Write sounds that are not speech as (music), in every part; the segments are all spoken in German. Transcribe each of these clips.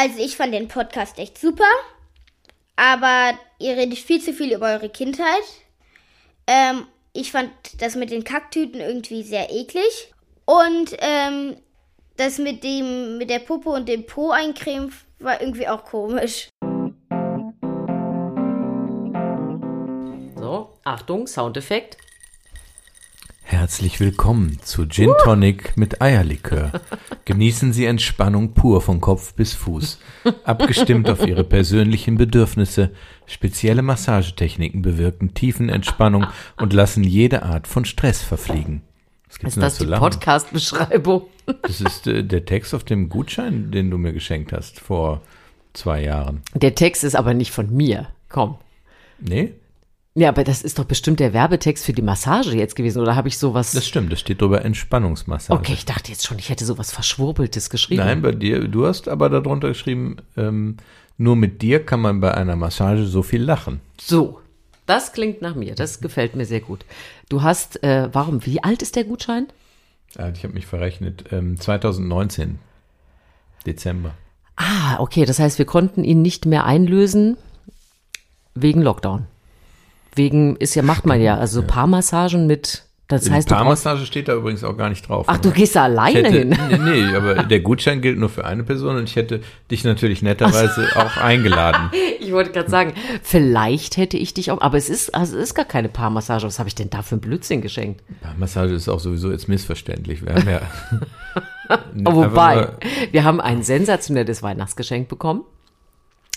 Also ich fand den Podcast echt super, aber ihr redet viel zu viel über eure Kindheit. Ähm, ich fand das mit den Kacktüten irgendwie sehr eklig. Und ähm, das mit dem, mit der Puppe und dem Po eincremen war irgendwie auch komisch. So, Achtung, Soundeffekt. Herzlich willkommen zu Gin Tonic mit Eierlikör. Genießen Sie Entspannung pur von Kopf bis Fuß. Abgestimmt auf Ihre persönlichen Bedürfnisse. Spezielle Massagetechniken bewirken Tiefenentspannung und lassen jede Art von Stress verfliegen. Was gibt's Ist das die? Podcast-Beschreibung? Das ist äh, der Text auf dem Gutschein, den du mir geschenkt hast vor zwei Jahren. Der Text ist aber nicht von mir. Komm. Nee? Ja, aber das ist doch bestimmt der Werbetext für die Massage jetzt gewesen, oder habe ich sowas? Das stimmt, das steht drüber Entspannungsmassage. okay, ich dachte jetzt schon, ich hätte sowas Verschwurbeltes geschrieben. Nein, bei dir, du hast aber darunter geschrieben, ähm, nur mit dir kann man bei einer Massage so viel lachen. So, das klingt nach mir. Das gefällt mir sehr gut. Du hast, äh, warum, wie alt ist der Gutschein? Ah, ich habe mich verrechnet. Ähm, 2019, Dezember. Ah, okay, das heißt, wir konnten ihn nicht mehr einlösen wegen Lockdown. Wegen, ist ja, macht man ja, also Paarmassagen mit, das Die heißt, Paarmassage steht da übrigens auch gar nicht drauf. ach, du gehst da alleine hätte, hin. nee, nee, aber (laughs) der Gutschein gilt nur für eine Person und ich hätte dich natürlich netterweise auch eingeladen. (laughs) Ich wollte gerade sagen, vielleicht hätte ich dich auch, aber es ist, also es ist gar keine Paarmassage. Was habe ich denn da für ein Blödsinn geschenkt? Paarmassage ist auch sowieso jetzt missverständlich. Wir haben ja. (laughs) Wobei, wir haben ein sensationelles Weihnachtsgeschenk bekommen,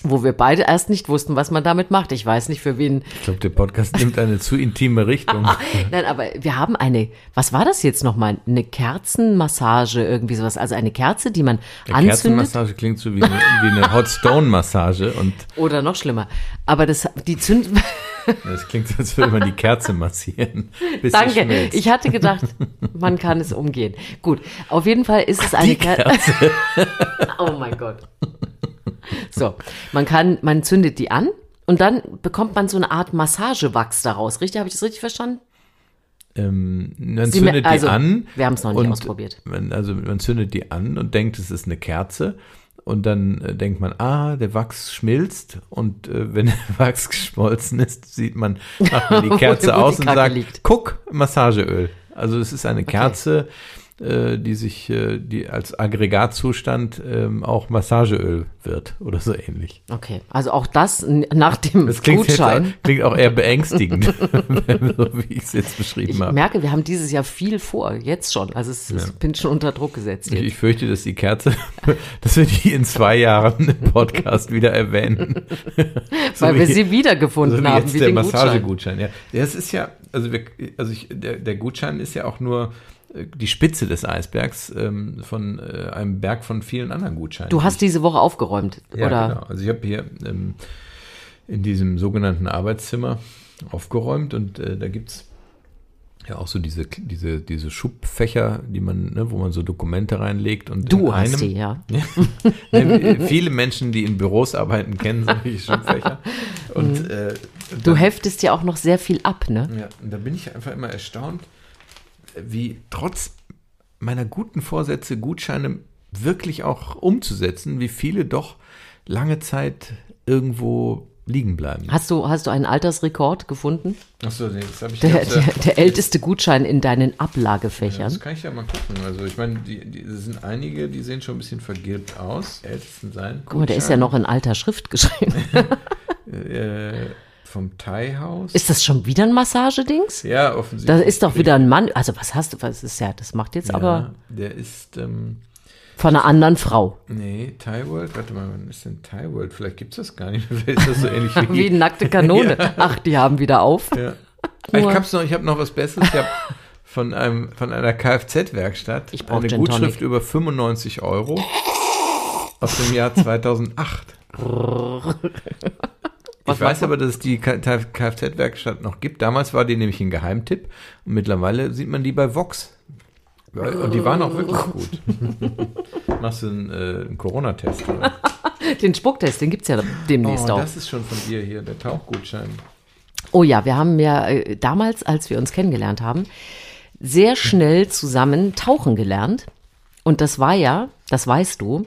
wo wir beide erst nicht wussten, was man damit macht. Ich weiß nicht, für wen. Ich glaube, der Podcast nimmt eine zu intime Richtung. (laughs) Nein, aber wir haben eine, was war das jetzt nochmal? Eine Kerzenmassage, irgendwie sowas. Also eine Kerze, die man Ja, anzündet. Kerzenmassage klingt so wie eine, wie eine Hot Stone Massage und Oder noch schlimmer. Aber das, die Zünd, (laughs) das klingt so, als würde man die Kerze massieren. Danke. Ich hatte gedacht, man kann es umgehen. Gut. Auf jeden Fall ist es eine die Kerze. (laughs) oh mein Gott. (laughs) So. Man kann, man zündet die an und dann bekommt man so eine Art Massagewachs daraus. Richtig? Habe ich das richtig verstanden? Ähm, man Sie zündet also, die an. wir haben's noch nicht und ausprobiert. Man, also man zündet die an und denkt, es ist eine Kerze. Und dann äh, denkt man, ah, der Wachs schmilzt. Und äh, wenn der (laughs) Wachs geschmolzen ist, sieht man, macht man die (laughs) Kerze wo die aus und sagt, liegt. guck, Massageöl. Also es ist eine Kerze, äh, die sich, äh, die als Aggregatzustand ähm, auch Massageöl wird oder so ähnlich. Okay. Also auch das nach dem Das klingt, jetzt, Gutschein. klingt auch eher beängstigend, (laughs) so wie ich es jetzt beschrieben Ich habe. merke, wir haben dieses Jahr viel vor, jetzt schon. Also es, ich bin schon unter Druck gesetzt Ich, jetzt. ich fürchte, dass die Kerze, (laughs) dass wir die in zwei Jahren im Podcast wieder erwähnen. (laughs) So weil wir sie so wiedergefunden wie haben, jetzt wie der den Gutschein. Massagegutschein. Ja, das ist ja, also, wir, also ich, der, der Gutschein ist ja auch nur äh, die Spitze des Eisbergs ähm, von äh, einem Berg von vielen anderen Gutscheinen. Du hast diese Woche aufgeräumt, ja, oder? genau. Also ich habe hier ähm, in diesem sogenannten Arbeitszimmer aufgeräumt und äh, da gibt's ja auch so diese, diese, diese Schubfächer, die man, ne, wo man so Dokumente reinlegt und Du hast einem, die, ja. (laughs) Ne, viele Menschen, die in Büros arbeiten, kennen solche Schubfächer. (laughs) Und, äh, Mhm. Du heftest ja auch noch sehr viel ab, ne? ja, und da bin ich einfach immer erstaunt, wie trotz meiner guten Vorsätze, Gutscheine wirklich auch umzusetzen, wie viele doch lange Zeit irgendwo liegen bleiben. Hast du, hast du einen Altersrekord gefunden? Achso, nee, das habe ich Der, der, der älteste Gutschein in deinen ja, Ablagefächern. Das kann ich ja mal gucken. Also ich meine, die, die es sind einige, die sehen schon ein bisschen vergilbt aus. Ältesten sein. Guck mal, der ist ja noch in alter Schrift geschrieben. (laughs) äh, vom Thai-Haus. Ist das schon wieder ein Massagedings? Ja, Da offensichtlich. ist doch wieder ein Mann. Also was hast du? Was ist ja? Das macht jetzt Ja, aber der ist, ähm, von einer anderen Frau. nee, Thai World, warte mal, wann ist denn Thai World? Vielleicht gibt es das gar nicht mehr. Vielleicht ist das so ähnlich (laughs) wie, Wie eine nackte Kanone. (laughs) Ach, die haben wieder auf. Ja. Ich hab's noch, ich habe noch was Besseres. Ich habe von einem, von einer Kfz-Werkstatt eine Gin Gutschrift Tonic. über 95 Euro aus dem Jahr 2008. (laughs) Was ich weiß man? aber, dass es die Kfz-Werkstatt noch gibt. Damals war die nämlich ein Geheimtipp und mittlerweile sieht man die bei Vox. Und die waren auch wirklich gut. (laughs) Machst du einen, äh, einen Corona-Test? (laughs) Den Spucktest, den gibt's ja demnächst Oh, auch. das ist schon von dir hier, der Tauchgutschein. Oh ja, wir haben ja äh, damals, als wir uns kennengelernt haben, sehr schnell zusammen tauchen gelernt. Und das war ja, das weißt du,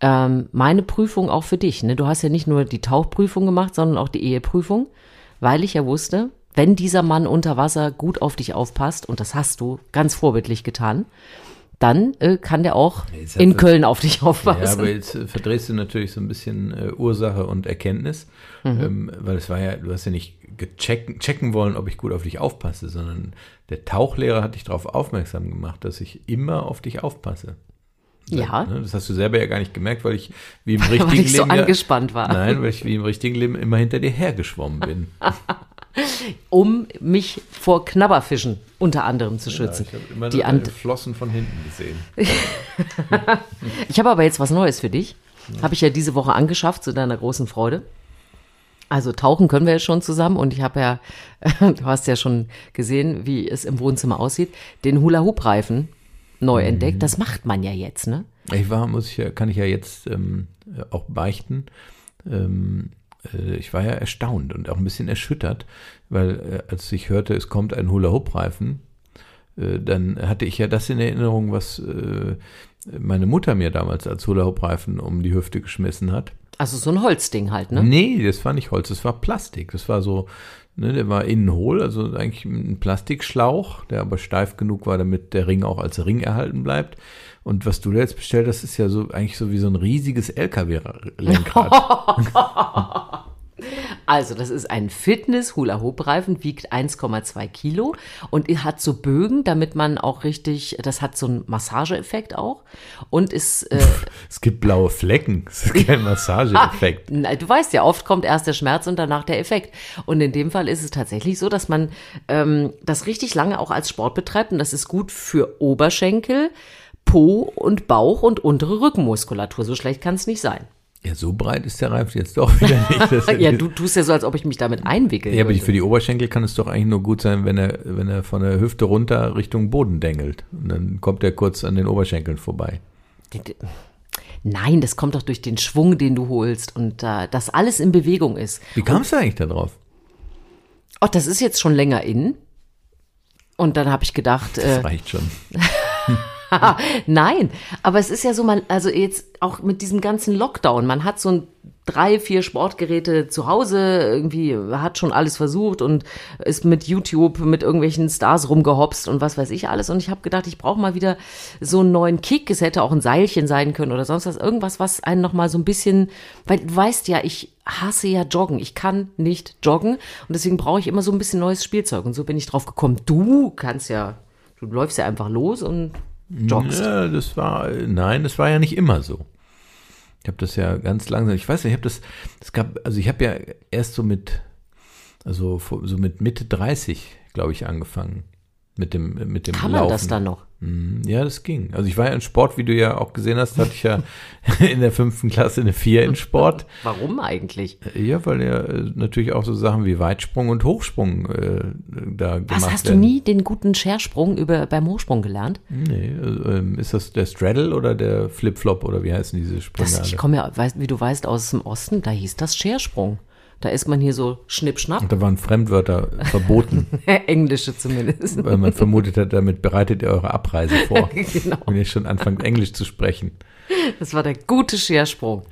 ähm, meine Prüfung auch für dich. Ne? Du hast ja nicht nur die Tauchprüfung gemacht, sondern auch die Eheprüfung, weil ich ja wusste, wenn dieser Mann unter Wasser gut auf dich aufpasst, und das hast du ganz vorbildlich getan, dann äh, kann der auch in Köln auf dich aufpassen. Ja, aber jetzt äh, verdrehst du natürlich so ein bisschen äh, Ursache und Erkenntnis, ähm, weil es war ja, du hast ja nicht gechecken, checken wollen, ob ich gut auf dich aufpasse, sondern der Tauchlehrer hat dich darauf aufmerksam gemacht, dass ich immer auf dich aufpasse. Ja. Ne, Das hast du selber ja gar nicht gemerkt, weil ich wie im (laughs) Weil richtigen ich so Leben. ja- angespannt war. Nein, weil ich wie im richtigen Leben immer hinter dir hergeschwommen bin. (laughs) um mich vor Knabberfischen unter anderem zu schützen. ich habe immer die nur an deine Flossen von hinten gesehen. (laughs) ich habe aber jetzt was Neues für dich. Habe ich ja diese Woche angeschafft, zu deiner großen Freude. Also tauchen können wir jetzt schon zusammen und ich habe ja, du hast ja schon gesehen, wie es im Wohnzimmer aussieht, den Hula-Hoop-Reifen neu Mhm. entdeckt. Das macht man ja jetzt, ne? Ich war, muss ich ja, kann ich ja jetzt ähm, auch beichten. Ähm, äh, ich war ja erstaunt und auch ein bisschen erschüttert, weil äh, als ich hörte, es kommt ein Hula-Hoop-Reifen, äh, dann hatte ich ja das in Erinnerung, was äh, meine Mutter mir damals als Hula-Hoop-Reifen um die Hüfte geschmissen hat. Also so ein Holzding halt, ne? Nee, das war nicht Holz, das war Plastik. Das war so, ne, der war innen hohl, also eigentlich ein Plastikschlauch, der aber steif genug war, damit der Ring auch als Ring erhalten bleibt. Und was du da jetzt bestellt hast, ist ja so eigentlich so wie so ein riesiges LKW-Lenkrad. (laughs) Also, das ist ein Fitness-Hula-Hoop-Reifen, wiegt 1,2 Kilo und hat so Bögen, damit man auch richtig, das hat so einen Massageeffekt auch und ist, äh, (laughs) es gibt blaue Flecken, das ist kein (laughs) Massageeffekt. na, du weißt ja, oft kommt erst der Schmerz und danach der Effekt. Und in dem Fall ist es tatsächlich so, dass man ähm, das richtig lange auch als Sport betreibt und das ist gut für Oberschenkel, Po und Bauch und untere Rückenmuskulatur. So schlecht kann es nicht sein. Ja, so breit ist der Reifen jetzt doch wieder nicht. (laughs) Ja, du tust ja so, als ob ich mich damit einwickel. Ja, aber für die Oberschenkel kann es doch eigentlich nur gut sein, wenn er, wenn er von der Hüfte runter Richtung Boden dengelt. Und dann kommt er kurz an den Oberschenkeln vorbei. Nein, das kommt doch durch den Schwung, den du holst und äh, dass alles in Bewegung ist. Wie kamst du eigentlich da drauf? Oh, das ist jetzt schon länger in. Und dann habe ich gedacht, Das äh, reicht schon. (laughs) (laughs) nein, aber es ist ja so, man, also jetzt auch mit diesem ganzen Lockdown, man hat so ein drei, vier Sportgeräte zu Hause, irgendwie hat schon alles versucht und ist mit YouTube mit irgendwelchen Stars rumgehopst und was weiß ich alles. Und ich habe gedacht, ich brauche mal wieder so einen neuen Kick. Es hätte auch ein Seilchen sein können oder sonst was. Irgendwas, was einen noch mal so ein bisschen, weil du weißt ja, ich hasse ja Joggen. Ich kann nicht joggen und deswegen brauche ich immer so ein bisschen neues Spielzeug. Und so bin ich drauf gekommen. Du kannst ja, du läufst ja einfach los und joggst. Ja, das war, nein, das war ja nicht immer so. Ich habe das ja ganz langsam, ich weiß nicht, ich habe das, es gab, also ich habe ja erst so mit, also so mit Mitte 30, glaube ich, angefangen. Mit dem, mit dem Kann man Laufen. das dann noch? Mhm, Ja, das ging. Also ich war ja in Sport, wie du ja auch gesehen hast, hatte ich ja (laughs) in der fünften Klasse eine Vier in Sport. (laughs) Warum eigentlich? Ja, weil ja äh, natürlich auch so Sachen wie Weitsprung und Hochsprung äh, da gemacht Was, hast du werden. nie den guten Schersprung über, beim Hochsprung gelernt? Nee, äh, ist das der Straddle oder der Flip-Flop oder wie heißen diese Sprünge Das, ich komme ja, wie du weißt, aus dem Osten, da hieß das Schersprung. Da ist man hier so schnippschnapp, Und da waren Fremdwörter verboten, (laughs) englische zumindest. weil man vermutet hat, damit bereitet ihr eure Abreise vor, (laughs) genau, wenn ihr schon anfangt, Englisch zu sprechen. das war der gute Schersprung.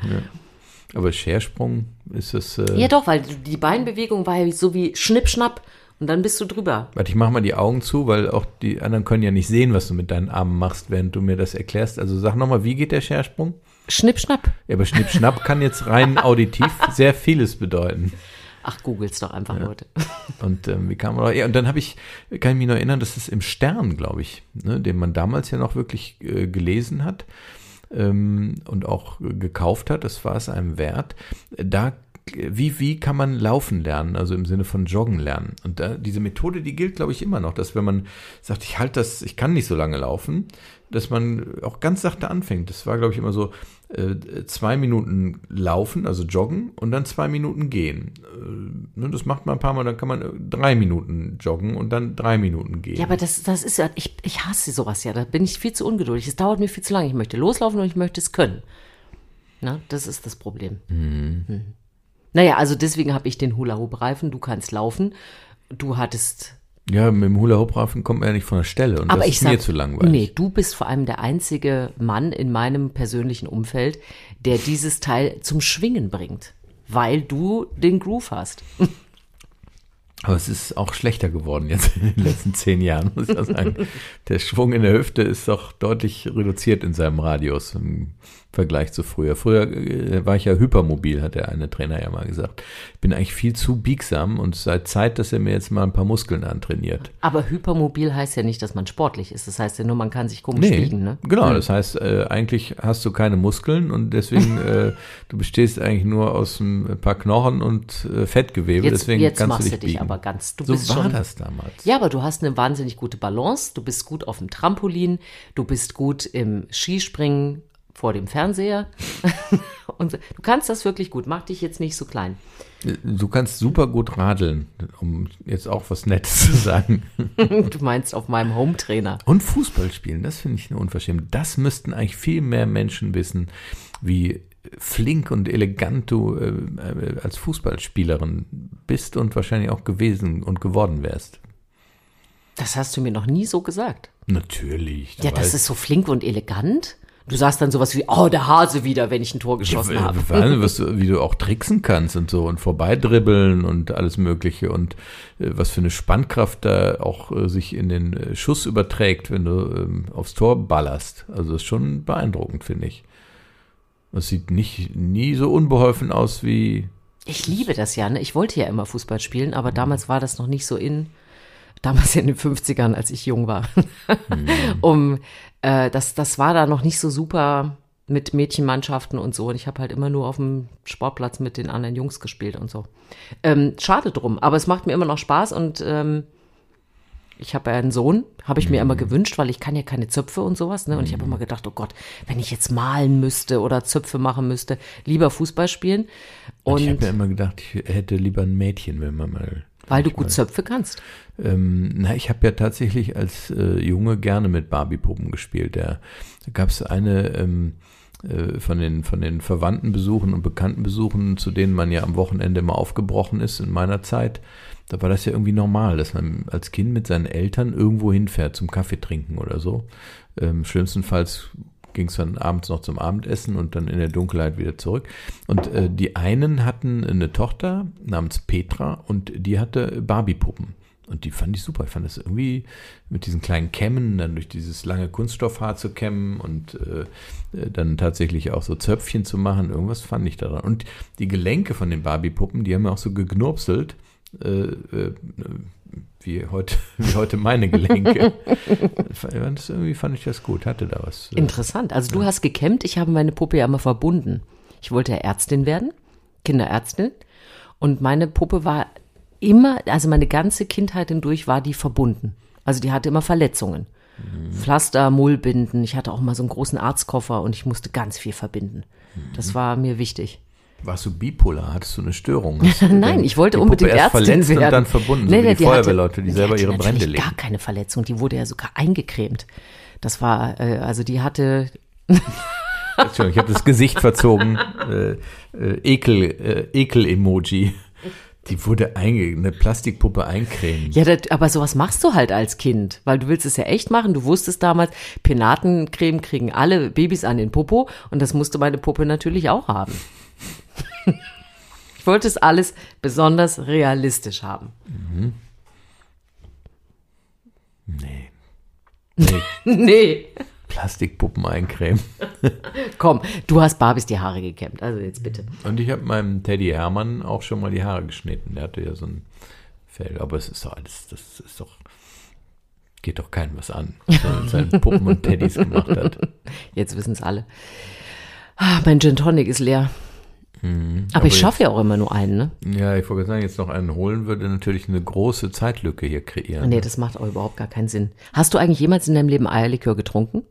Aber Schersprung ist es. Äh, Ja doch, weil die Beinbewegung war ja so wie schnippschnapp und dann bist du drüber. Warte, ich mach mal die Augen zu, weil auch die anderen können ja nicht sehen, was du mit deinen Armen machst, während du mir das erklärst. Also sag nochmal, wie geht der Schersprung? Schnippschnapp. Ja, aber Schnipp-Schnapp kann jetzt rein (laughs) auditiv sehr vieles bedeuten. Ach, googel's doch einfach, Leute. (laughs) Und ähm, wie kam man? Ja, und dann habe ich, kann ich mich noch erinnern, dass es im Stern, glaube ich, ne, den man damals ja noch wirklich äh, gelesen hat ähm, und auch äh, gekauft hat, das war es einem wert. Da wie, wie kann man laufen lernen, also im Sinne von joggen lernen? Und da, diese Methode, die gilt, glaube ich, immer noch, dass wenn man sagt, ich halte das, ich kann nicht so lange laufen, dass man auch ganz sachte anfängt. Das war, glaube ich, immer so äh, zwei Minuten laufen, also joggen und dann zwei Minuten gehen. Äh, ne, das macht man ein paar Mal, dann kann man äh, drei Minuten joggen und dann drei Minuten gehen. Ja, aber das, das ist ja, ich, ich hasse sowas ja, da bin ich viel zu ungeduldig. Es dauert mir viel zu lange. Ich möchte loslaufen und ich möchte es können. Na, das ist das Problem. Mhm. Naja, also deswegen habe ich den Hula-Hoop-Reifen. Du kannst laufen. Du hattest Ja, mit dem Hula-Hoop-Rafen kommt man ja nicht von der Stelle und Aber das ich ist sag, mir zu langweilig. Nee, du bist vor allem der einzige Mann in meinem persönlichen Umfeld, der dieses Teil zum Schwingen bringt, weil du den Groove hast. (laughs) Aber es ist auch schlechter geworden jetzt in den letzten zehn Jahren, muss ich auch sagen. Der Schwung in der Hüfte ist doch deutlich reduziert in seinem Radius Vergleich zu früher. Früher äh, war ich ja hypermobil, hat der eine Trainer ja mal gesagt. Ich bin eigentlich viel zu biegsam und seit Zeit, dass er mir jetzt mal ein paar Muskeln antrainiert. Aber hypermobil heißt ja nicht, dass man sportlich ist. Das heißt ja nur, man kann sich komisch biegen, ne? Genau, das heißt, äh, eigentlich hast du keine Muskeln und deswegen, (laughs) äh, du bestehst eigentlich nur aus ein paar Knochen und äh, Fettgewebe, Jetzt, deswegen jetzt kannst machst du du dich dich biegen. aber ganz. Du so bist war schon, das damals. Ja, aber du hast eine wahnsinnig gute Balance. Du bist gut auf dem Trampolin. Du bist gut im Skispringen vor dem Fernseher. (laughs) Und du kannst das wirklich gut. Mach dich jetzt nicht so klein. Du kannst super gut radeln, um jetzt auch was Nettes zu sagen. (laughs) Du meinst auf meinem Hometrainer. Und Fußball spielen, das finde ich eine Unverschämtheit. Das müssten eigentlich viel mehr Menschen wissen, wie flink und elegant du äh, äh, als Fußballspielerin bist und wahrscheinlich auch gewesen und geworden wärst. Das hast du mir noch nie so gesagt. Natürlich. Ja, das ist so flink und elegant. Du sagst dann sowas wie, oh, der Hase wieder, wenn ich ein Tor geschossen habe. was (laughs) du, wie du auch tricksen kannst und so und vorbeidribbeln und alles Mögliche und äh, was für eine Spannkraft da auch äh, sich in den äh, Schuss überträgt, wenn du ähm, aufs Tor ballerst. Also das ist schon beeindruckend, finde ich. Das sieht nicht nie so unbeholfen aus wie Ich liebe das ja, ne? Ich wollte ja immer Fußball spielen, aber damals war das noch nicht so in. Damals in den 50ern, als ich jung war. (laughs) um, äh, das, das war da noch nicht so super mit Mädchenmannschaften und so. Und ich habe halt immer nur auf dem Sportplatz mit den anderen Jungs gespielt und so. Ähm, schade drum, aber es macht mir immer noch Spaß und ähm, ich habe ja einen Sohn, habe ich mir immer gewünscht, weil ich kann ja keine Zöpfe und sowas. Ne? Und ich habe immer gedacht, oh Gott, wenn ich jetzt malen müsste oder Zöpfe machen müsste, lieber Fußball spielen. Und ich habe mir immer gedacht, ich hätte lieber ein Mädchen, wenn man mal weil du gut Zöpfe kannst. Ähm, na, ich habe ja tatsächlich als äh, Junge gerne mit Barbie-Puppen gespielt. Da gab es eine ähm, äh, von den von den Verwandtenbesuchen und Bekanntenbesuchen, zu denen man ja am Wochenende immer aufgebrochen ist in meiner Zeit. Da war das ja irgendwie normal, dass man als Kind mit seinen Eltern irgendwo hinfährt zum Kaffee trinken oder so. Ähm, schlimmstenfalls ging es dann abends noch zum Abendessen und dann in der Dunkelheit wieder zurück. Und äh, die einen hatten eine Tochter namens Petra und die hatte Barbie-Puppen. Und die fand ich super. Ich fand das irgendwie mit diesen kleinen Kämmen, dann durch dieses lange Kunststoffhaar zu kämmen und äh, äh, dann tatsächlich auch so Zöpfchen zu machen. Irgendwas fand ich daran. Und die Gelenke von den Barbie-Puppen, die haben auch so geknurpselt. Äh, äh, wie heute, (laughs) wie heute meine Gelenke. (laughs) das, irgendwie fand ich das gut, hatte da was. äh, Interessant. Also du hast gekämmt, ich habe meine Puppe ja immer verbunden. Ich wollte ja Ärztin werden, Kinderärztin. Und meine Puppe war immer, also meine ganze Kindheit hindurch war die verbunden. Also die hatte immer Verletzungen. Pflaster, Mullbinden. Ich hatte auch mal so einen großen Arztkoffer und ich musste ganz viel verbinden. Das war mir wichtig. Warst du bipolar? Hattest du eine Störung? (laughs) Nein, ich wollte die unbedingt erst Ärztin verletzt werden. und dann verbunden, Nee, so nee, die hatte- Feuerwehrleute, die selber hatte ihre Brände legen. gar keine Verletzung. Die wurde ja sogar eingecremt. Das war, äh, also die hatte, (laughs) Entschuldigung, ich habe das Gesicht verzogen. Äh, äh, Ekel, äh, Ekel-Emoji. Die wurde einge eine Plastikpuppe eincremen. Ja, das, aber sowas machst du halt als Kind, weil du willst es ja echt machen. Du wusstest damals, Penatencreme kriegen alle Babys an den Popo und das musste meine Puppe natürlich auch haben. Ich wollte es alles besonders realistisch haben. Nee. Nee, (laughs) nee, Plastikpuppen eincremen. komm, du hast Barbies die Haare gekämmt, also jetzt bitte. Und ich habe meinem Teddy Hermann auch schon mal die Haare geschnitten. Der hatte ja so ein Fell. Aber es ist doch alles, das ist doch, geht doch keinem was an, was er mit seinen Puppen und Teddys gemacht hat. Jetzt wissen es alle. Ah, mein Gin Tonic ist leer. Aber, Mhm. aber ich schaffe ja auch immer nur einen, ne? Ja, ich wollte sagen, jetzt noch einen holen würde natürlich eine große Zeitlücke hier kreieren. Nee, das macht auch überhaupt gar keinen Sinn. Hast du eigentlich jemals in deinem Leben Eierlikör getrunken?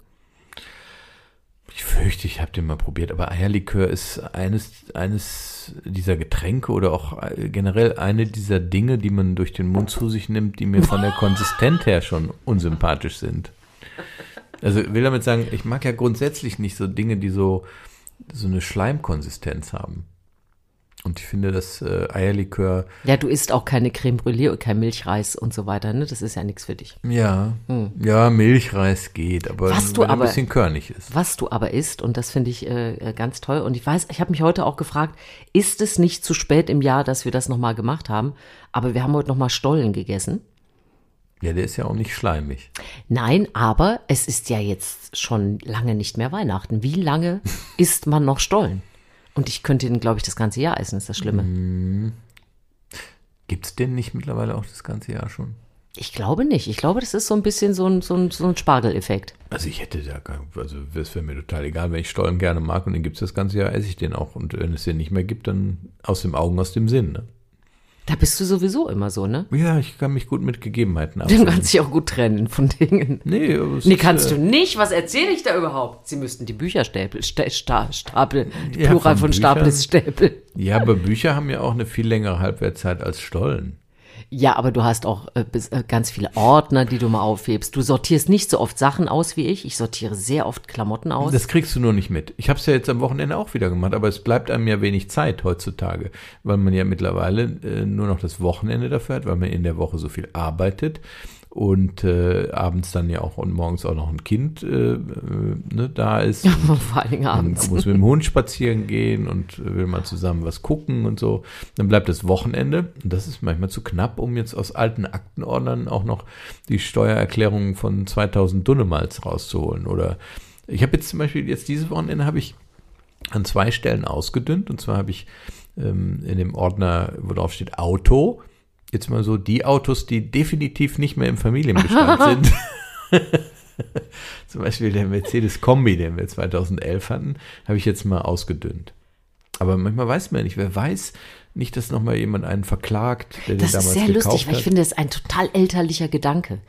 Ich fürchte, ich habe den mal probiert, aber Eierlikör ist eines, eines dieser Getränke oder auch äh, generell eine dieser Dinge, die man durch den Mund zu sich nimmt, die mir von der Konsistenz her schon unsympathisch sind. Also ich will damit sagen, ich mag ja grundsätzlich nicht so Dinge, die so, so eine Schleimkonsistenz haben. Und ich finde, dass äh, Eierlikör, Ja, du isst auch keine Creme Brûlée und kein Milchreis und so weiter, ne? Das ist ja nichts für dich. ja, ja, Milchreis geht, aber Hm. Was du wenn er aber- ein bisschen körnig ist. Was du aber isst, und das finde ich äh, äh, ganz toll. Und ich weiß, ich habe mich heute auch gefragt, ist es nicht zu spät im Jahr, dass wir das nochmal gemacht haben? Aber wir haben heute nochmal Stollen gegessen. Ja, der ist ja auch nicht schleimig. Nein, aber es ist ja jetzt schon lange nicht mehr Weihnachten. Wie lange (laughs) isst man noch Stollen? Und ich könnte ihn, glaube ich, das ganze Jahr essen, ist das Schlimme. Gibt's den nicht mittlerweile auch das ganze Jahr schon? Ich glaube nicht. Ich glaube, das ist so ein bisschen so ein, so ein, so ein Spargeleffekt. Also ich hätte da, gar- also es wäre mir total egal, wenn ich Stollen gerne mag und den gibt's das ganze Jahr, esse ich den auch. Und wenn es den nicht mehr gibt, dann aus dem Augen, aus dem Sinn. Ne? Da bist du sowieso immer so, ne? Ja, ich kann mich gut mit Gegebenheiten (laughs) Du abfinden. kannst dich auch gut trennen von Dingen. Nee, Nee, ist, kannst äh, du nicht. Was erzähle ich da überhaupt? Sie müssten die Bücher stapeln, sta, sta, stapeln, Ja, Plural von von. Stapel ist Stapel. Ja, aber Bücher haben ja auch eine viel längere Halbwertzeit als Stollen. Ja, aber du hast auch äh, äh, ganz viele Ordner, die du mal aufhebst. Du sortierst nicht so oft Sachen aus wie ich. Ich sortiere sehr oft Klamotten aus. Das kriegst du nur nicht mit. Ich habe es ja jetzt am Wochenende auch wieder gemacht, aber es bleibt einem ja wenig Zeit heutzutage, weil man ja mittlerweile äh, nur noch das Wochenende dafür hat, weil man in der Woche so viel arbeitet und äh, abends dann ja auch und morgens auch noch ein Kind äh, äh, ne, da ist. (laughs) Vor allen Dingen Man abends. muss mit dem Hund spazieren gehen und will mal zusammen was gucken und so. Dann bleibt das Wochenende. Und das ist manchmal zu knapp, um jetzt aus alten Aktenordnern auch noch die Steuererklärung von 2000 Dunnemals rauszuholen. Oder ich habe jetzt zum Beispiel, jetzt dieses Wochenende habe ich an zwei Stellen ausgedünnt. Und zwar habe ich ähm, in dem Ordner, wo drauf steht Auto, jetzt mal so die Autos, die definitiv nicht mehr im Familienbestand (laughs) sind. (laughs) Zum Beispiel der Mercedes Kombi, den wir 2011 hatten, habe ich jetzt mal ausgedünnt. Aber manchmal weiß man ja nicht, wer weiß nicht, dass nochmal jemand einen verklagt, der Das den ist damals sehr gekauft lustig, weil ich finde, das ist ein total elterlicher Gedanke.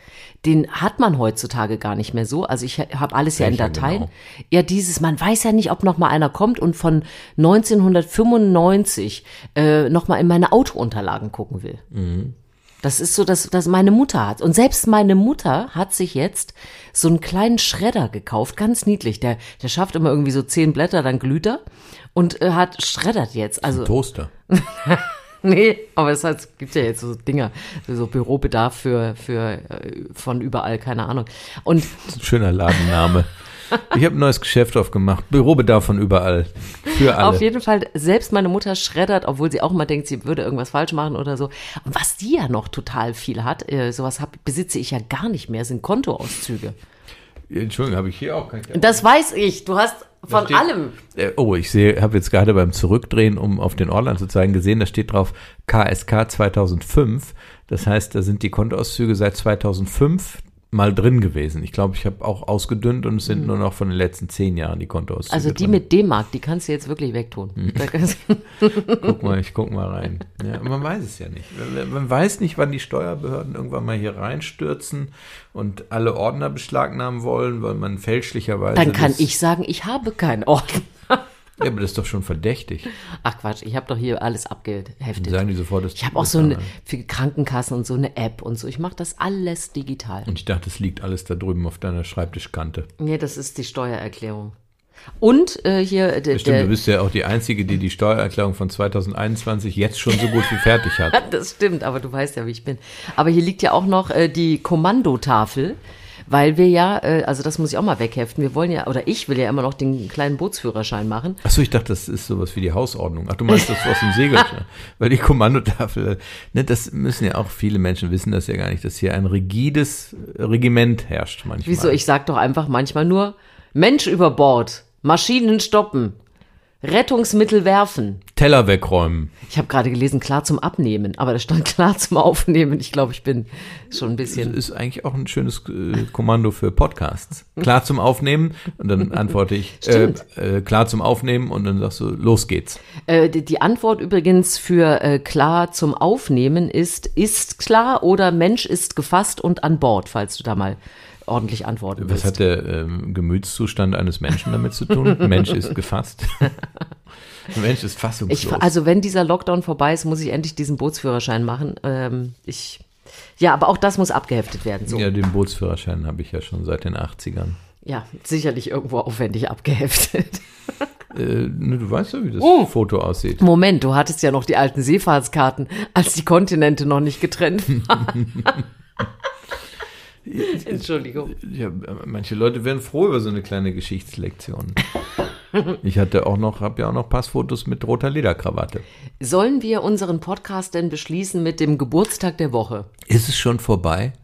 Den hat man heutzutage gar nicht mehr so. Also ich habe alles ja in Welcher Dateien. genau? Ja, dieses, man weiß ja nicht, ob noch mal einer kommt und von 1995 äh, noch mal in meine Autounterlagen gucken will. Mhm. Das ist so, dass, dass meine Mutter hat. Und selbst meine Mutter hat sich jetzt so einen kleinen Schredder gekauft, ganz niedlich. Der, der schafft immer irgendwie so zehn Blätter, dann glüht er und äh, hat schreddert jetzt. Also Toaster. (laughs) Nee, aber es heißt, gibt ja jetzt so Dinger, so Bürobedarf für, für äh, von überall, keine Ahnung. Und Das ist ein schöner Ladenname. Ich habe ein neues Geschäft aufgemacht. Bürobedarf von überall. Für alle. auf jeden Fall, selbst meine Mutter schreddert, obwohl sie auch mal denkt, sie würde irgendwas falsch machen oder so. Und was die ja noch total viel hat, äh, sowas hab, besitze ich ja gar nicht mehr, sind Kontoauszüge. Entschuldigung, habe ich hier auch kein Das weiß ich, du hast von steht- allem. Äh, Oh, ich sehe, habe jetzt gerade beim Zurückdrehen, um auf den Ordner zu zeigen, gesehen, da steht drauf KSK 2005. Das heißt, da sind die Kontoauszüge seit 2005 mal drin gewesen. Ich glaube, ich habe auch ausgedünnt und es sind nur noch von den letzten zehn Jahren die Kontoauszüge. Also die drin. mit D-Mark, die kannst du jetzt wirklich wegtun. Kannst- (laughs) Guck mal, ich guck mal rein. Ja, man weiß es ja nicht. Man- weiß nicht, wann die Steuerbehörden irgendwann mal hier reinstürzen und alle Ordner beschlagnahmen wollen, weil man fälschlicherweise. Dann kann ich sagen, ich habe keinen Ordner. Ja, aber das ist doch schon verdächtig. Ach Quatsch, ich habe doch hier alles abgeheftet. Dann sagen die sofort, das Ich habe auch so eine für Krankenkassen und so eine App und so. Ich mache das alles digital. Und ich dachte, es liegt alles da drüben auf deiner Schreibtischkante. Nee, das ist die Steuererklärung. Und äh, hier der, Stimmt, der du bist ja auch die Einzige, die die Steuererklärung von 2021 jetzt schon so gut wie fertig hat. (laughs) das stimmt, aber du weißt ja, wie ich bin. Aber hier liegt ja auch noch äh, die Kommandotafel, weil wir ja, äh, also das muss ich auch mal wegheften. Wir wollen ja, oder ich will ja immer noch den kleinen Bootsführerschein machen. Achso, ich dachte, das ist sowas wie die Hausordnung. Ach, du meinst das aus dem Segelschein. (laughs) Weil die Kommandotafel, ne, das müssen ja auch viele Menschen wissen, das ja gar nicht, dass hier ein rigides Regiment herrscht manchmal. Wieso? Ich sag doch einfach manchmal nur Mensch über Bord, Maschinen stoppen, Rettungsmittel werfen. Teller wegräumen. Ich habe gerade gelesen, klar zum Abnehmen, aber da stand (laughs) klar zum Aufnehmen. Ich glaube, ich bin schon ein Das bisschen. ist eigentlich auch ein schönes äh, Kommando für Podcasts. Klar zum Aufnehmen und dann antworte ich, äh, äh, klar zum Aufnehmen und dann sagst du, los geht's. Äh, die, die Antwort übrigens für äh, klar zum Aufnehmen ist ist klar oder Mensch ist gefasst und an Bord, falls du da mal ordentlich antworten Was willst. hat der ähm, Gemütszustand eines Menschen damit zu tun? (laughs) Mensch ist gefasst. (laughs) Mensch ist fassungslos. Ich, also wenn dieser Lockdown vorbei ist, muss ich endlich diesen Bootsführerschein machen. Ähm, ich, ja, aber auch das muss abgeheftet werden. So. ja, den Bootsführerschein habe ich ja schon seit den 80ern. Ja, sicherlich irgendwo aufwendig abgeheftet. (laughs) Äh, ne, du weißt ja, wie das Oh. Foto aussieht. Moment, du hattest ja noch die alten Seefahrtskarten, als die Kontinente noch nicht getrennt waren. (laughs) Entschuldigung. Ja, manche Leute wären froh über so eine kleine Geschichtslektion. (laughs) Ich hatte auch noch, habe ja auch noch Passfotos mit roter Lederkrawatte. Sollen wir unseren Podcast denn beschließen mit dem Geburtstag der Woche? Ist es schon vorbei?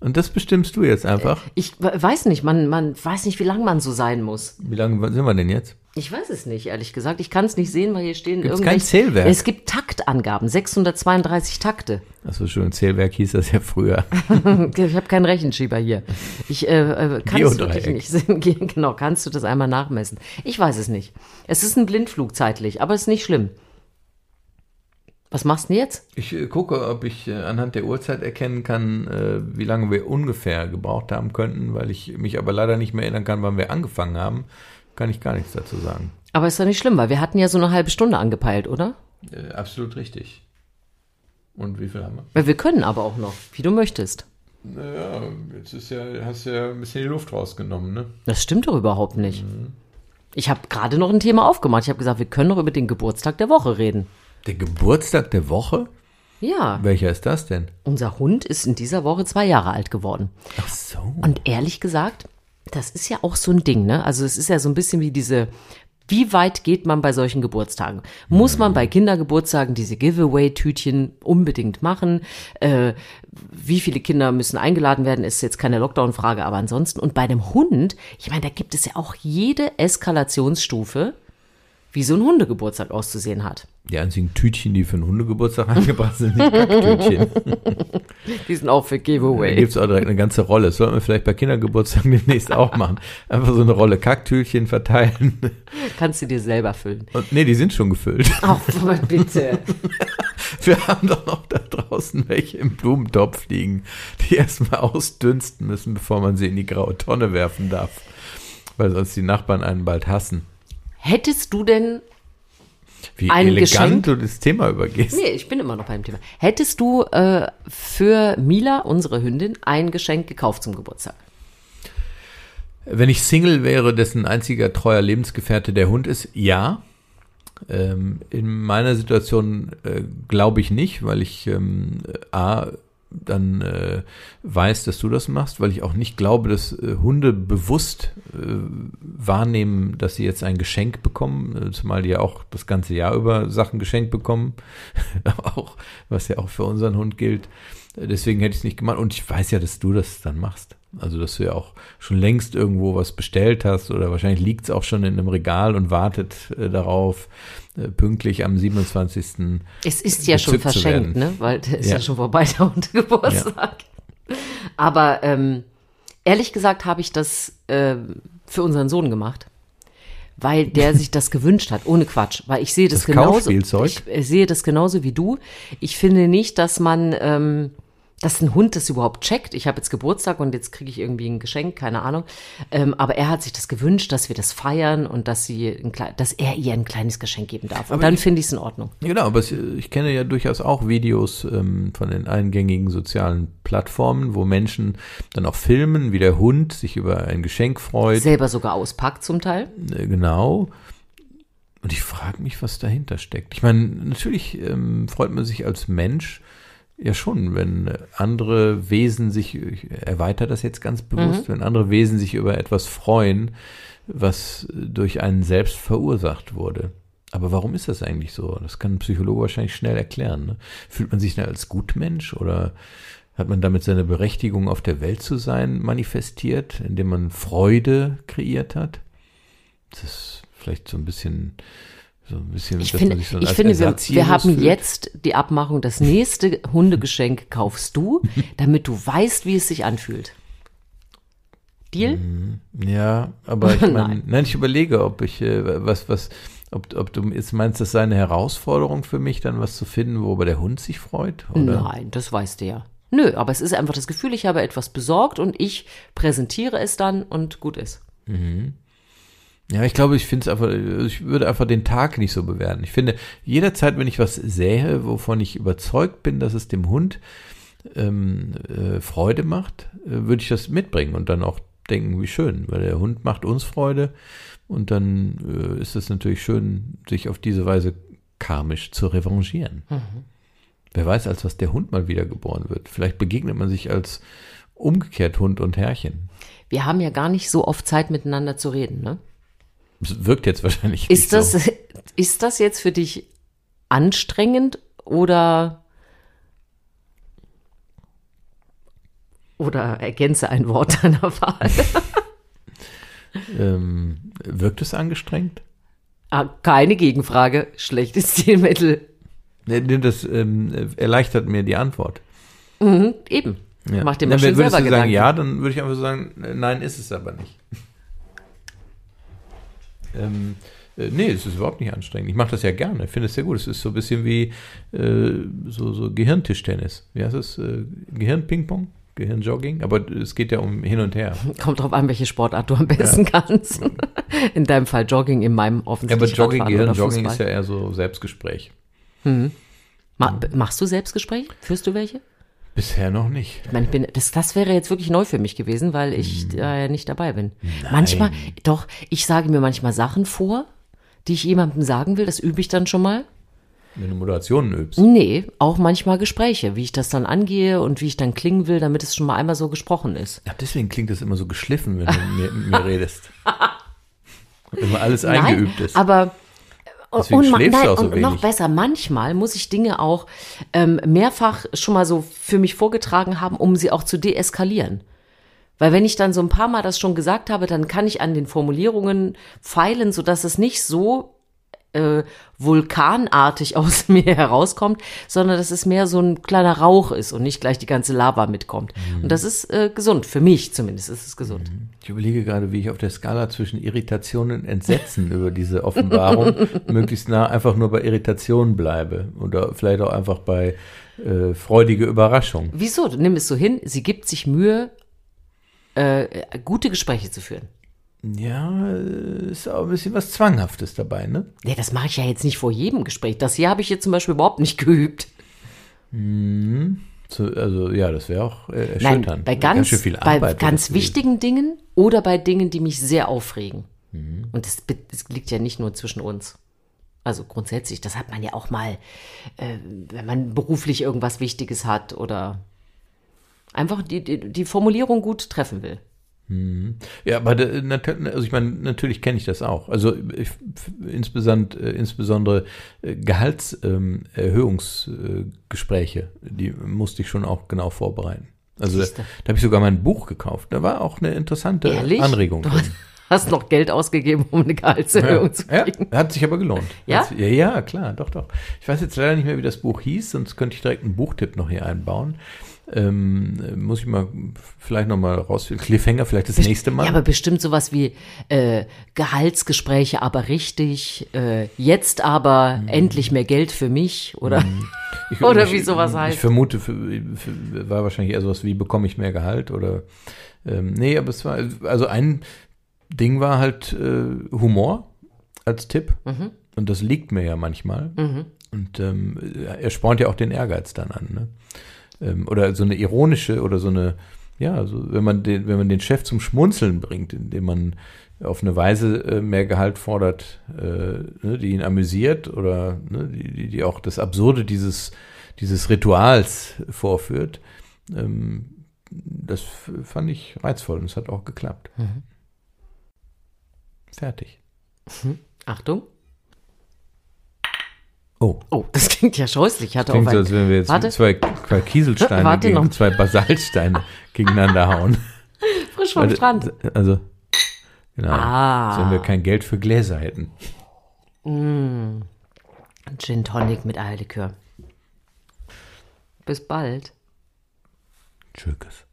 Und das bestimmst du jetzt einfach. Ich we- weiß nicht, man, man weiß nicht, wie lang man so sein muss. Wie lange sind wir denn jetzt? Ich weiß es nicht, ehrlich gesagt. Ich kann es nicht sehen, weil hier stehen Gibt's irgendwelche... kein Zählwerk? Es gibt Taktangaben, 632 Takte. Achso, schon Zählwerk hieß das ja früher. (laughs) Ich habe keinen Rechenschieber hier. Ich äh, äh, kann es wirklich nicht sehen. (laughs) Ge- Genau, kannst du das einmal nachmessen? Ich weiß es nicht. Es ist ein Blindflug zeitlich, aber es ist nicht schlimm. Was machst du denn jetzt? Ich äh, gucke, ob ich äh, anhand der Uhrzeit erkennen kann, äh, wie lange wir ungefähr gebraucht haben könnten, weil ich mich aber leider nicht mehr erinnern kann, wann wir angefangen haben. Kann ich gar nichts dazu sagen. Aber ist doch nicht schlimm, weil wir hatten ja so eine halbe Stunde angepeilt, oder? Äh, absolut richtig. Und wie viel haben wir? Weil wir können aber auch noch, wie du möchtest. Naja, jetzt ist ja, hast du ja ein bisschen die Luft rausgenommen, ne? Das stimmt doch überhaupt nicht. Ich habe gerade noch ein Thema aufgemacht. Ich habe gesagt, wir können doch über den Geburtstag der Woche reden. Der Geburtstag der Woche? Ja, Welcher ist das denn? unser Hund ist in dieser Woche zwei Jahre alt geworden. Ach so. Und ehrlich gesagt, das ist ja auch so ein Ding, ne? Also es ist ja so ein bisschen wie diese, wie weit geht man bei solchen Geburtstagen? Muss man bei Kindergeburtstagen diese Giveaway-Tütchen unbedingt machen? Äh, wie viele Kinder müssen eingeladen werden, ist jetzt keine Lockdown-Frage, aber ansonsten. Und bei dem Hund, ich meine, da gibt es ja auch jede Eskalationsstufe, wie so ein Hundegeburtstag auszusehen hat. Die einzigen Tütchen, die für einen Hundegeburtstag (laughs) angebracht sind, sind Kacktütchen. (laughs) Die sind auch für Da Giveaway. gibt es auch direkt eine ganze Rolle. Das sollten wir vielleicht bei Kindergeburtstagen (laughs) demnächst auch machen. Einfach so eine Rolle Kacktütchen verteilen. Kannst du dir selber füllen. Und nee, die sind schon gefüllt. Ach, bitte. Wir haben doch noch da draußen welche im Blumentopf liegen, die erstmal ausdünsten müssen, bevor man sie in die graue Tonne werfen darf. Weil sonst die Nachbarn einen bald hassen. Hättest du denn Wie Ein elegant Geschenk? du das Thema übergehst. Nee, ich bin immer noch beim Thema. Hättest du äh, für Mila, unsere Hündin, ein Geschenk gekauft zum Geburtstag? Wenn ich Single wäre, dessen einziger treuer Lebensgefährte der Hund ist, ja. Ähm, in meiner Situation äh, glaube ich nicht, weil ich ähm, A, dann äh, weiß, dass du das machst, weil ich auch nicht glaube, dass äh, Hunde bewusst äh, wahrnehmen, dass sie jetzt ein Geschenk bekommen, äh, zumal die ja auch das ganze Jahr über Sachen geschenkt bekommen, (laughs) auch was ja auch für unseren Hund gilt. Äh, Deswegen hätte ich es nicht gemacht und ich weiß ja, dass du das dann machst. Also, dass du ja auch schon längst irgendwo was bestellt hast oder wahrscheinlich liegt es auch schon in einem Regal und wartet äh, darauf, pünktlich am 27. Es ist ja schon verschenkt, ne? Weil der ist ja, Ja. schon vorbei, (laughs) der Hundegeburtstag. Aber ähm, ehrlich gesagt habe ich das ähm, für unseren Sohn gemacht. Weil der (laughs) sich das gewünscht hat, ohne Quatsch. Weil ich sehe das, Das genauso. Ich äh, sehe das genauso wie du. Ich finde nicht, dass man, ähm, dass ein Hund das überhaupt checkt. Ich habe jetzt Geburtstag und jetzt kriege ich irgendwie ein Geschenk, keine Ahnung. Ähm, aber er hat sich das gewünscht, dass wir das feiern und dass sie dass er ihr ein kleines Geschenk geben darf. Und Aber dann finde ich es in Ordnung. Genau, aber ich kenne ja durchaus auch Videos ähm, von den eingängigen sozialen Plattformen, wo Menschen dann auch filmen, wie der Hund sich über ein Geschenk freut. Selber sogar auspackt zum Teil. Äh, Genau. Und ich frage mich, was dahinter steckt. Ich meine, natürlich ähm, freut man sich als Mensch ja schon, wenn andere Wesen sich, ich erweitere das jetzt ganz bewusst, wenn andere Wesen sich über etwas freuen, was durch einen selbst verursacht wurde. Aber warum ist das eigentlich so? Das kann ein Psychologe wahrscheinlich schnell erklären. Ne? Fühlt man sich dann als Gutmensch oder hat man damit seine Berechtigung auf der Welt zu sein manifestiert, indem man Freude kreiert hat? Das ist vielleicht so ein bisschen, so ein bisschen, Ich finde, so ich finde wir, wir haben fühlt. jetzt die Abmachung, das nächste Hundegeschenk kaufst du, (laughs) damit du weißt, wie es sich anfühlt. Deal? Ja, aber (laughs) ich meine, Nein. nein. ich überlege, ob ich äh, was, was, ob, ob du jetzt meinst, das sei eine Herausforderung für mich, dann was zu finden, worüber der Hund sich freut? Oder? Nein, das weißt du ja. Nö, aber es ist einfach das Gefühl, ich habe etwas besorgt und ich präsentiere es dann und gut ist. Ja, ich glaube, ich finde es einfach, ich würde einfach den Tag nicht so bewerten. Ich finde, jederzeit, wenn ich was sähe, wovon ich überzeugt bin, dass es dem Hund ähm, äh, Freude macht, äh, würde ich das mitbringen und dann auch denken, wie schön, weil der Hund macht uns Freude und dann äh, ist es natürlich schön, sich auf diese Weise karmisch zu revanchieren. Wer weiß, als was der Hund mal wiedergeboren wird. Vielleicht begegnet man sich als umgekehrt Hund und Herrchen. Wir haben ja gar nicht so oft Zeit miteinander zu reden, ne? Es wirkt jetzt wahrscheinlich Ist das, so. (laughs) ist das jetzt für dich anstrengend oder oder ergänze ein Wort (laughs) deiner Wahl? Ähm, wirkt es angestrengt? Ah, Keine Gegenfrage. Schlechtes (laughs) Stilmittel. Nee, nee, Das ähm, erleichtert mir die Antwort. Mhm, eben. Ja. Mach dir mal schön selber du sagen, Gedanken. ja, dann würde ich einfach sagen, äh, nein, ist es aber nicht. Ähm, äh, nee, es ist überhaupt nicht anstrengend. Ich mache das ja gerne. Ich finde es sehr gut. Es ist so ein bisschen wie äh, so, so Gehirntischtennis. Wie heißt es? Äh, Gehirnpingpong? Gehirnjogging? Aber es geht ja um hin und her. (laughs) Kommt drauf an, welche Sportart du am besten kannst. (laughs) In deinem Fall Jogging, in meinem Ja, aber offensichtlich Jogging, Gehirnjogging ist ja eher so Selbstgespräch. Ma machst du Selbstgespräche? Führst du welche? Bisher noch nicht. Ich meine, ich bin, das, das wäre jetzt wirklich neu für mich gewesen, weil ich Hm. da ja nicht dabei bin. Manchmal, doch, ich sage mir manchmal Sachen vor, die ich jemandem sagen will, das übe ich dann schon mal. Wenn du Moderationen übst. Nee, auch manchmal Gespräche, wie ich das dann angehe und wie ich dann klingen will, damit es schon mal einmal so gesprochen ist. Ja, deswegen klingt das immer so geschliffen, wenn du mit, mit mir (laughs) redest. Immer alles eingeübt ist. aber Deswegen und, schläfst du nein, auch so und noch wenig. besser, manchmal muss ich Dinge auch ähm, mehrfach schon mal so für mich vorgetragen haben, um sie auch zu deeskalieren. Weil wenn ich dann so ein paar Mal das schon gesagt habe, dann kann ich an den Formulierungen feilen, sodass es nicht so äh, vulkanartig (laughs) aus mir herauskommt, sondern dass es mehr so ein kleiner Rauch ist und nicht gleich die ganze Lava mitkommt. Mhm. Und das ist äh, gesund, für mich zumindest ist es gesund. Ich überlege gerade, wie ich auf der Skala zwischen Irritation und Entsetzen (laughs) über diese Offenbarung (laughs) möglichst nah einfach nur bei Irritation bleibe. Oder vielleicht auch einfach bei äh, freudige Überraschung. Wieso? Nimm es so hin, sie gibt sich Mühe, äh, gute Gespräche zu führen. Ja, ist auch ein bisschen was Zwanghaftes dabei, ne? Nee, das mache ich ja jetzt nicht vor jedem Gespräch. Das hier habe ich jetzt zum Beispiel überhaupt nicht (laughs) geübt. So, also ja, das wäre auch äh, Nein, erschütternd. bei ganz, schön viel bei Arbeit, ganz das zu- wichtigen Dingen oder bei Dingen, die mich sehr aufregen. Mhm. Und das, das liegt ja nicht nur zwischen uns. Also grundsätzlich, das hat man ja auch mal, äh, wenn man beruflich irgendwas Wichtiges hat oder einfach die, die, die Formulierung gut treffen will. Ja, aber also ich meine, natürlich kenne ich das auch. Also ich, f- insbesondere, äh, insbesondere äh, Gehaltserhöhungsgespräche, die musste ich schon auch genau vorbereiten. Also da, da habe ich sogar mein Buch gekauft. Da war auch eine interessante Ehrlich? Anregung Du drin. hast noch Geld ausgegeben, um eine Gehaltserhöhung Ja, zu ja, kriegen. hat sich aber gelohnt. Ja? Ja, ja, klar, doch, doch. Ich weiß jetzt leider nicht mehr, wie das Buch hieß, sonst könnte ich direkt einen Buchtipp noch hier einbauen. Ähm, äh, muss ich mal vielleicht noch mal rausfinden. Cliffhanger vielleicht das nächste Mal. Ja, aber bestimmt sowas wie äh, Gehaltsgespräche, aber richtig, äh, jetzt aber Mhm. endlich mehr Geld für mich oder (laughs) Ich- Oder ich- wie sowas Ich heißt. vermute, für, für, war wahrscheinlich eher sowas wie, bekomme ich mehr Gehalt oder, ähm, nee, aber es war, also ein Ding war halt äh, Humor als Tipp Mhm. und das liegt mir ja manchmal und ähm, er spornt ja auch den Ehrgeiz dann an, ne? Ähm, oder so eine ironische oder so eine, ja, also wenn man den, wenn man den Chef zum Schmunzeln bringt, indem man auf eine Weise äh, mehr Gehalt fordert, äh, ne, die ihn amüsiert oder ne, die, die, auch das Absurde dieses, dieses Rituals vorführt, ähm, das fand ich reizvoll und es hat auch geklappt. Fertig. Achtung. Oh. Oh, das klingt ja scheußlich. Ich hatte Klingt auf so, als wenn wir jetzt Warte. zwei, zwei Kieselsteine (laughs) Warte gegen noch. zwei Basaltsteine (laughs) gegeneinander hauen. frisch vom Strand. Also, genau. Ah. Als wenn wir kein Geld für Gläser hätten. Gin Tonic mit Eierlikör. Bis bald. Tschüss.